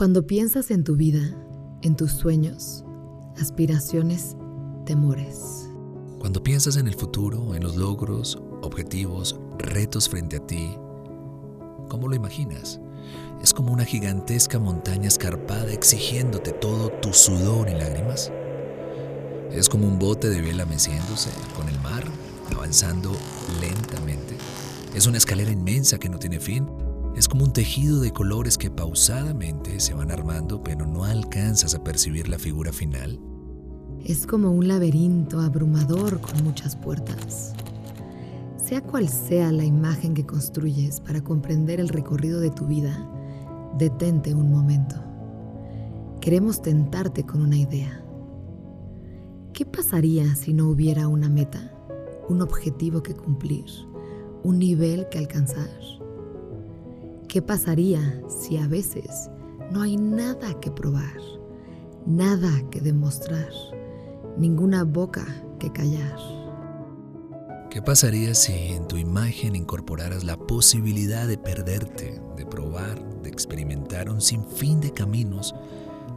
Cuando piensas en tu vida, en tus sueños, aspiraciones, temores. Cuando piensas en el futuro, en los logros, objetivos, retos frente a ti, ¿cómo lo imaginas? Es como una gigantesca montaña escarpada exigiéndote todo tu sudor y lágrimas. Es como un bote de vela meciéndose con el mar, avanzando lentamente. Es una escalera inmensa que no tiene fin. Es como un tejido de colores que pausadamente se van armando, pero no alcanzas a percibir la figura final. Es como un laberinto abrumador con muchas puertas. Sea cual sea la imagen que construyes para comprender el recorrido de tu vida, detente un momento. Queremos tentarte con una idea. ¿Qué pasaría si no hubiera una meta, un objetivo que cumplir, un nivel que alcanzar? ¿Qué pasaría si a veces no hay nada que probar, nada que demostrar, ninguna boca que callar? ¿Qué pasaría si en tu imagen incorporaras la posibilidad de perderte, de probar, de experimentar un sinfín de caminos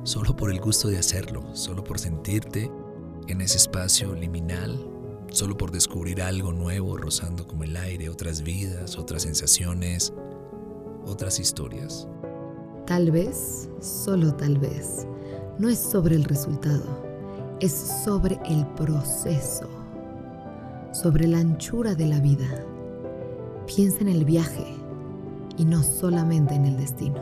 solo por el gusto de hacerlo, solo por sentirte en ese espacio liminal, solo por descubrir algo nuevo rozando como el aire, otras vidas, otras sensaciones, otras historias? Tal vez, solo tal vez, no es sobre el resultado, es sobre el proceso sobre la anchura de la vida. Piensa en el viaje y no solamente en el destino.